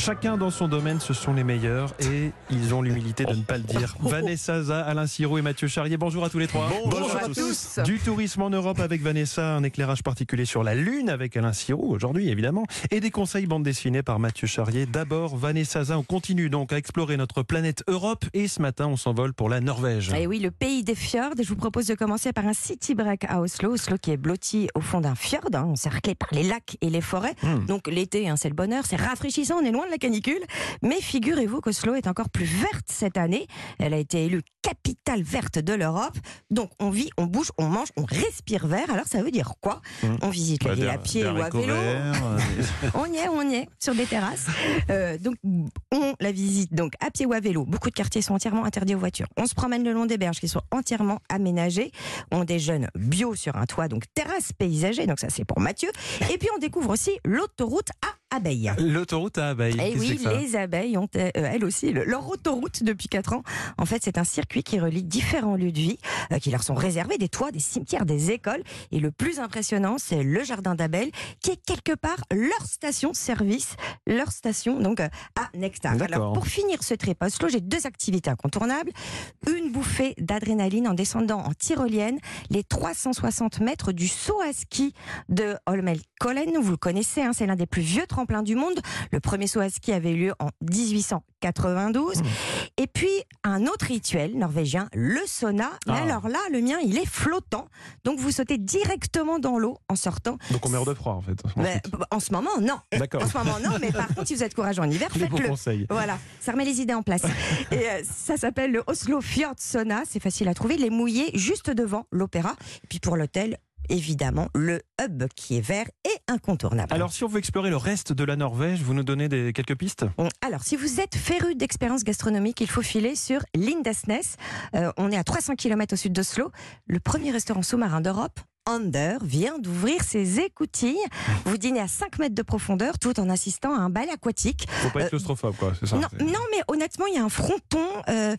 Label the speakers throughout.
Speaker 1: Chacun dans son domaine, ce sont les meilleurs et ils ont l'humilité de ne pas le dire. Vanessa Za, Alain Sirou et Mathieu Charrier, bonjour à tous les trois.
Speaker 2: Bonjour, à tous.
Speaker 1: Du tourisme en Europe avec Vanessa, un éclairage particulier sur la Lune avec Alain Sirou aujourd'hui évidemment, et des conseils bande dessinée par Mathieu Charrier. D'abord, Vanessa Za, on continue donc à explorer notre planète Europe et ce matin on s'envole pour la Norvège.
Speaker 2: Et oui, le pays des fjords. Je vous propose de commencer par un city break à Oslo. Oslo qui est blotti au fond d'un fjord, hein, encerclé par les lacs et les forêts.
Speaker 1: Hmm.
Speaker 2: Donc l'été, hein, c'est le bonheur, c'est rafraîchissant, on est loin de la canicule. Mais figurez-vous qu'Oslo est encore plus verte cette année. Elle a été élue capitale verte de l'Europe. Donc on vit, on bouge, on mange, on respire vert. Alors ça veut dire quoi?
Speaker 1: Hmm.
Speaker 2: On visite la
Speaker 1: Bah,
Speaker 2: ville à pied ou à vélo.
Speaker 1: euh,
Speaker 2: On y est, on y est, sur des terrasses. Euh, donc, on la visite donc à pied ou à vélo. Beaucoup de quartiers sont entièrement interdits aux voitures. On se promène le long des berges qui sont entièrement aménagées. On déjeune bio sur un toit, donc terrasse paysagée. Donc ça, c'est pour Mathieu. Et puis, on découvre aussi l'autoroute à abeilles.
Speaker 1: L'autoroute à abeilles.
Speaker 2: Et
Speaker 1: que
Speaker 2: oui,
Speaker 1: que
Speaker 2: les abeilles ont euh, elles aussi le- leur autoroute depuis 4 ans. En fait, c'est un circuit qui relie différents lieux de vie qui leur sont réservés, des toits, des cimetières, des écoles. Et le plus impressionnant, c'est le jardin d'abeilles qui est quelque part leur station-service, leur station donc euh, à Nectar. Alors pour finir ce trip à Oslo, j'ai deux activités incontournables. Une bouffée d'adrénaline en descendant en tyrolienne les 360 mètres du saut à ski de Holmenkollen. Vous le connaissez, hein, c'est l'un des plus vieux tremplins du monde. Le premier saut à ski avait eu lieu en 1892. Et puis, un autre rituel norvégien, le sauna. Mais
Speaker 1: Ah.
Speaker 2: alors là, le mien, il est flottant. Donc, vous sautez directement dans l'eau en sortant.
Speaker 1: Donc on meurt de froid en fait.
Speaker 2: Mais, en ce moment, non.
Speaker 1: D'accord.
Speaker 2: En ce moment, non. Mais par contre, si vous êtes courageux en hiver, faites-le. Voilà, ça remet les idées en place. Et euh, ça s'appelle le Oslo Fjord Sauna. C'est facile à trouver. Les mouillés juste devant l'opéra. Et puis pour l'hôtel, évidemment, le hub qui est vert et incontournable.
Speaker 1: Alors si on veut explorer le reste de la Norvège, vous nous donnez des, quelques pistes?
Speaker 2: Alors, si vous êtes féru d'expérience gastronomique, il faut filer sur Lindesnes. Euh, on est à 300 km au sud d'Oslo. Le premier restaurant sous-marin d'Europe. Under vient d'ouvrir ses écoutilles. Vous dînez à 5 mètres de profondeur tout en assistant à un bal aquatique.
Speaker 1: Faut pas être
Speaker 2: Euh,
Speaker 1: claustrophobe quoi, c'est ça
Speaker 2: Non, mais honnêtement, il y a un fronton. euh,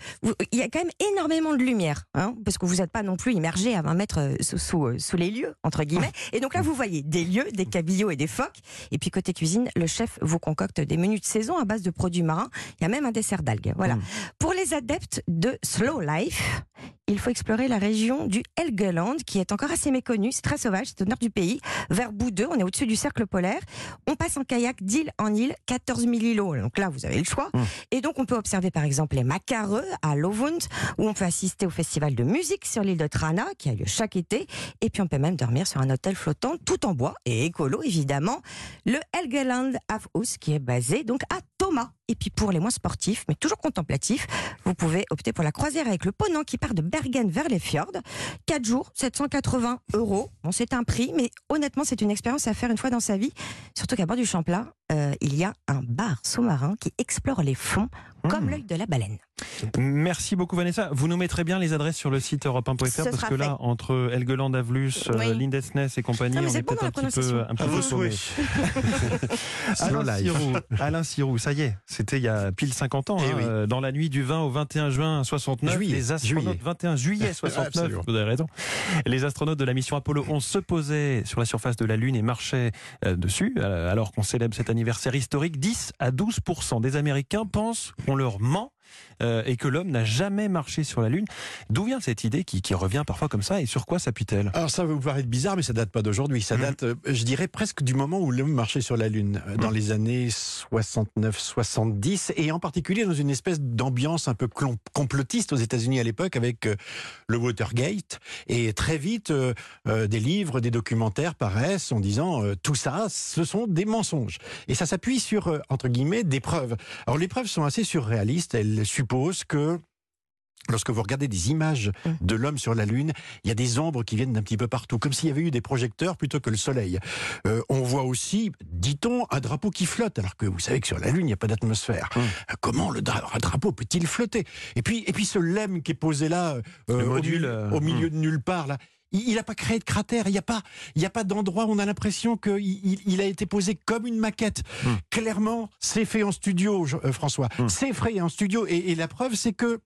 Speaker 2: il y a quand même énormément de lumière, hein, parce que vous n'êtes pas non plus immergé à 20 mètres euh, sous, sous, sous les lieux, entre guillemets. Et donc là, vous voyez des lieux, des cabillots et des phoques. Et puis côté cuisine, le chef vous concocte des menus de saison à base de produits marins. Il y a même un dessert d'algues. Voilà.
Speaker 1: Mm.
Speaker 2: Pour les adeptes de slow life, il faut explorer la région du Helgeland, qui est encore assez méconnue. C'est très sauvage, c'est au nord du pays. Vers Boudeux, on est au-dessus du cercle polaire. On passe en kayak d'île en île, 14 000 îlots. Donc là, vous avez le choix. Et donc, on peut observer par exemple les macareux à Lovund, où on peut assister au festival de musique sur l'île de Trana, qui a lieu chaque été. Et puis, on peut même dormir sur un hôtel flottant, tout en bois et écolo, évidemment. Le Helgeland House, qui est basé donc à Thomas. Et puis, pour les moins sportifs, mais toujours contemplatifs, vous pouvez opter pour la croisière avec le Ponant qui part de Bergen vers les fjords. 4 jours, 780 euros. Bon, c'est un prix, mais honnêtement, c'est une expérience à faire une fois dans sa vie. Surtout qu'à bord du Champlain, euh, il y a un bar sous-marin qui explore les fonds comme
Speaker 1: Mmh.
Speaker 2: l'œil de la baleine.
Speaker 1: Merci beaucoup Vanessa. Vous nous mettrez bien les adresses sur le site europe1.fr
Speaker 2: Ce
Speaker 1: parce
Speaker 2: sera
Speaker 1: que là, entre Helgeland, Avlus, euh,
Speaker 2: Oui.
Speaker 1: Lindesnes et compagnie,
Speaker 2: Non, mais
Speaker 1: on
Speaker 2: c'est
Speaker 1: est
Speaker 2: bon
Speaker 1: peut-être un
Speaker 2: la
Speaker 1: petit peu, un petit peu.
Speaker 3: Slow
Speaker 1: Alain. Sirou, Alain Sirou, ça y est, c'était il y a pile 50 ans,
Speaker 3: Eh
Speaker 1: hein,
Speaker 3: oui.
Speaker 1: euh, dans la nuit du 20 au 21 juin 69,
Speaker 3: Juillet,
Speaker 1: les astronautes,
Speaker 3: juillet.
Speaker 1: 21 juillet 69,
Speaker 3: Absolument.
Speaker 1: vous avez raison, les astronautes de la mission Apollo 11 se posaient sur la surface de la Lune et marchaient euh, dessus, euh, alors qu'on célèbre cet anniversaire historique, 10 à 12% des Américains pensent qu'on leur ment euh, et que l'homme n'a jamais marché sur la Lune. D'où vient cette idée qui, qui revient parfois comme ça et sur quoi s'appuie-t-elle?
Speaker 3: Alors ça va vous paraître bizarre, mais ça date pas d'aujourd'hui. Ça
Speaker 1: Mhm.
Speaker 3: date, euh, je dirais, presque du moment où l'homme marchait sur la Lune, euh, dans
Speaker 1: Mhm.
Speaker 3: les années 69-70, et en particulier dans une espèce d'ambiance un peu complotiste aux États-Unis à l'époque, avec euh, le Watergate. Et très vite, euh, des livres, des documentaires paraissent en disant tout ça, ce sont des mensonges. Et ça s'appuie sur, entre guillemets, des preuves. Alors les preuves sont assez surréalistes. Elles supposent que Lorsque vous regardez des images
Speaker 2: Mm.
Speaker 3: de l'homme sur la Lune, il y a des ombres qui viennent d'un petit peu partout, comme s'il y avait eu des projecteurs plutôt que le Soleil. Euh, on voit aussi, dit-on, un drapeau qui flotte, alors que vous savez que sur la Lune, il n'y a pas d'atmosphère.
Speaker 1: Mm.
Speaker 3: Euh, Comment le dra- un drapeau peut-il flotter? Et puis, et puis ce lemme qui est posé là, euh,
Speaker 1: Le
Speaker 3: au,
Speaker 1: module,
Speaker 3: milieu,
Speaker 1: euh,
Speaker 3: au milieu de nulle part, là. Il n'a pas créé de cratère, il n'y a pas, il y a pas d'endroit où on a l'impression qu'il il, il a été posé comme une maquette.
Speaker 1: Mm.
Speaker 3: Clairement, c'est fait en studio, Je- euh, François.
Speaker 1: Mm.
Speaker 3: C'est fait en studio. Et, et la preuve, c'est que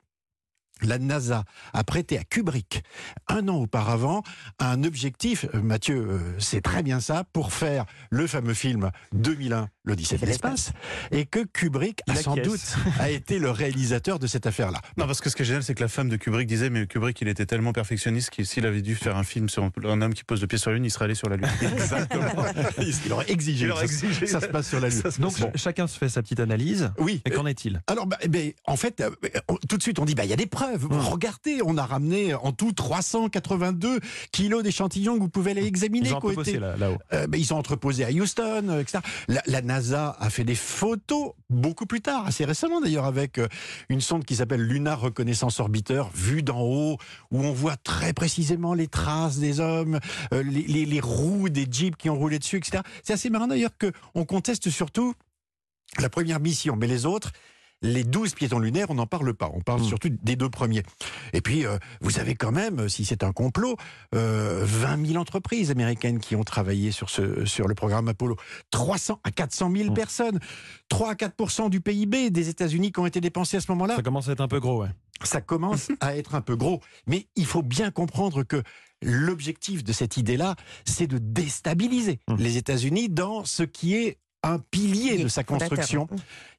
Speaker 3: la NASA a prêté à Kubrick, un an auparavant, un objectif, euh, Mathieu, euh, c'est très bien ça, pour faire le fameux film 2001, l'Odyssée de l'espace, et que Kubrick a sans doute a été le réalisateur de cette affaire-là.
Speaker 4: Non, parce que ce qui est génial, c'est que la femme de Kubrick disait, mais Kubrick, il était tellement perfectionniste qu'il s'il avait dû faire un film sur un homme qui pose le pied sur la lune, il serait allé sur la lune.
Speaker 3: Exactement. Il aurait exigé.
Speaker 4: Il aurait
Speaker 3: que ça-
Speaker 4: exigé.
Speaker 3: Ça se passe sur la Lune.
Speaker 1: Donc chacun se fait sa petite analyse.
Speaker 3: Oui.
Speaker 1: Et qu'en est-il?
Speaker 3: Alors, bah, eh ben, en fait, euh, on- tout de suite, on dit, bah, il y a des preuves.
Speaker 1: Hum.
Speaker 3: Regardez, on a ramené en tout 382 kilos d'échantillons que vous pouvez aller examiner.
Speaker 1: Ils ont
Speaker 3: été-
Speaker 1: là- là-haut.
Speaker 3: Euh, ben, ils sont entreposés à Houston, euh, etc. La, la NASA a fait des photos beaucoup plus tard, assez récemment d'ailleurs, avec euh, une sonde qui s'appelle Lunar Reconnaissance Orbiteur, vue d'en haut, où on voit très précisément les traces des hommes, euh, les, les- les roues des jeeps qui ont roulé dessus, etc. C'est assez marrant d'ailleurs qu'on conteste surtout la première mission, mais les autres. Les 12 piétons lunaires, on n'en parle pas. On parle
Speaker 1: Mm.
Speaker 3: surtout des deux premiers. Et puis, euh, vous avez quand même, si c'est un complot, euh, 20 000 entreprises américaines qui ont travaillé sur, ce, sur le programme Apollo. 300 à 400 000
Speaker 1: Mm.
Speaker 3: personnes. 3 à 4% du PIB des États-Unis qui ont été dépensés à ce moment-là.
Speaker 1: Ça commence à être un peu gros, ouais.
Speaker 3: Ça commence à être un peu gros. Mais il faut bien comprendre que l'objectif de cette idée-là, c'est de déstabiliser
Speaker 1: Mm.
Speaker 3: les États-Unis dans ce qui est un pilier de sa construction.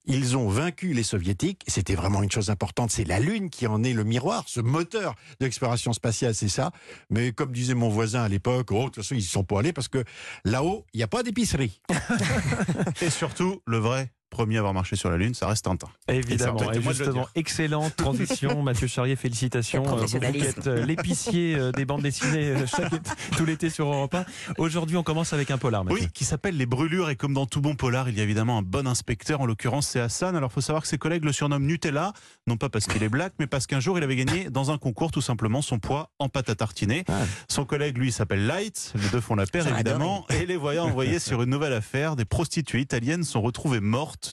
Speaker 3: Ils ont vaincu les soviétiques. C'était vraiment une chose importante. C'est la Lune qui en est le miroir, ce moteur de l'exploration spatiale, c'est ça. Mais comme disait mon voisin à l'époque, oh, de toute façon, ils y sont pas allés parce que là-haut, il n'y a pas d'épicerie.
Speaker 4: Et surtout, le vrai premier à avoir marché sur la Lune, ça reste Tintin.
Speaker 1: Évidemment.
Speaker 4: Et ça,
Speaker 1: Et justement, excellente transition. Mathieu Charrier, félicitations. Euh, Vous êtes euh, l'épicier euh, des bandes dessinées chaque tout l'été sur Europe 1. Aujourd'hui, on commence avec un polar. Mathieu.
Speaker 4: Oui, qui s'appelle Les Brûlures. Et comme dans tout bon polar, il y a évidemment un bon inspecteur. En l'occurrence, c'est Hassan. Alors, il faut savoir que ses collègues le surnomment Nutella. Non pas parce qu'il est black, mais parce qu'un jour, il avait gagné dans un concours tout simplement son poids en pâte à tartiner.
Speaker 1: Ah.
Speaker 4: Son collègue, lui, s'appelle Light. Les deux font la paire, évidemment. Et les voyant envoyés sur une nouvelle affaire, des prostituées italiennes sont retrouvées mortes,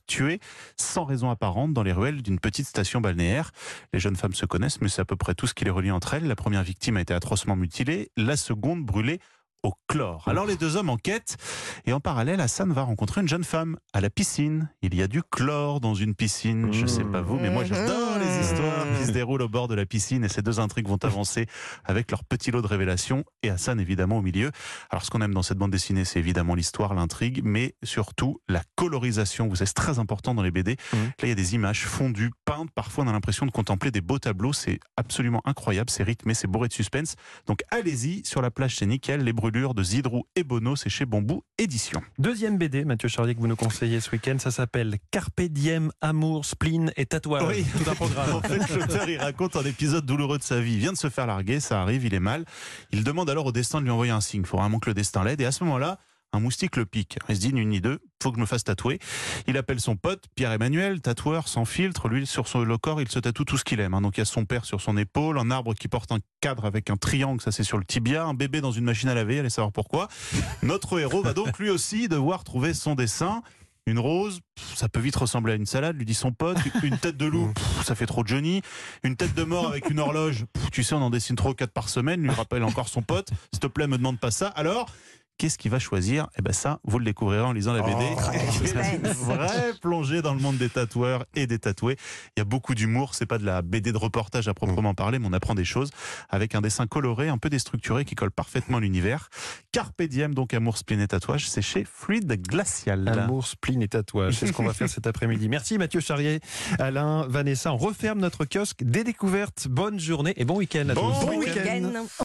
Speaker 4: sans raison apparente, dans les ruelles d'une petite station balnéaire. Les jeunes femmes se connaissent, mais c'est à peu près tout ce qui les relie entre elles. La première victime a été atrocement mutilée, la seconde brûlée au chlore. Alors les deux hommes enquêtent et en parallèle, Hassan va rencontrer une jeune femme à la piscine. Il y a du chlore dans une piscine. Je sais pas vous, mais moi j'adore les histoires qui se déroulent au bord de la piscine et ces deux intrigues vont avancer avec leur petit lot de révélations et Hassan évidemment au milieu. Alors ce qu'on aime dans cette bande dessinée, c'est évidemment l'histoire, l'intrigue, mais surtout la colorisation. Vous savez, c'est très important dans les BD.
Speaker 1: Mhm.
Speaker 4: Là, il y a des images fondues, peintes. Parfois, on a l'impression de contempler des beaux tableaux. C'est absolument incroyable. C'est rythmé, c'est bourré de suspense. Donc allez-y sur la plage, c'est nickel. Les brûlures de Zidrou et Bono, c'est chez Bambou Édition.
Speaker 1: Deuxième BD, Mathieu Charlier, que vous nous conseillez ce week-end, ça s'appelle Carpe diem, amour, spleen et tatouage.
Speaker 4: Oui.
Speaker 1: Tout un programme.
Speaker 4: En fait, l'auteur, il raconte un épisode douloureux de sa vie. Il vient de se faire larguer, ça arrive, il est mal. Il demande alors au destin de lui envoyer un signe. Il faut vraiment que le destin l'aide. Et à ce moment-là, un moustique le pique. Il se dit, une ni deux, faut que je me fasse tatouer. Il appelle son pote, Pierre-Emmanuel, tatoueur, sans filtre. Lui, sur son, le corps, il se tatoue tout ce qu'il aime. hein. Donc il y a son père sur son épaule, un arbre qui porte un cadre avec un triangle, ça c'est sur le tibia, un bébé dans une machine à laver, allez savoir pourquoi. Notre héros va donc lui aussi devoir trouver son dessin. Une rose, ça peut vite ressembler à une salade, lui dit son pote. Une tête de loup, ça fait trop Johnny. Une tête de mort avec une horloge, tu sais, on en dessine trop quatre par semaine, lui rappelle encore son pote. S'il te plaît, me demande pas ça. Alors, qu'est-ce qu'il va choisir? Eh ben ça, vous le découvrirez en lisant la BD.
Speaker 3: Oh,
Speaker 4: C'est une vraie plongée dans le monde des tatoueurs et des tatoués. Il y a beaucoup d'humour, c'est pas de la BD de reportage à proprement parler, mais on apprend des choses avec un dessin coloré, un peu déstructuré, qui colle parfaitement à l'univers. Carpe diem, donc amour, spleen et tatouage, c'est chez Fluide Glacial.
Speaker 1: Amour, spleen et tatouage. C'est ce qu'on va faire cet après-midi. Merci Mathieu Charrier, Alain, Vanessa. On referme notre kiosque des découvertes. Bonne journée et bon week-end à
Speaker 4: Bon
Speaker 1: tous.
Speaker 2: Bon
Speaker 4: week-end.
Speaker 2: week-end.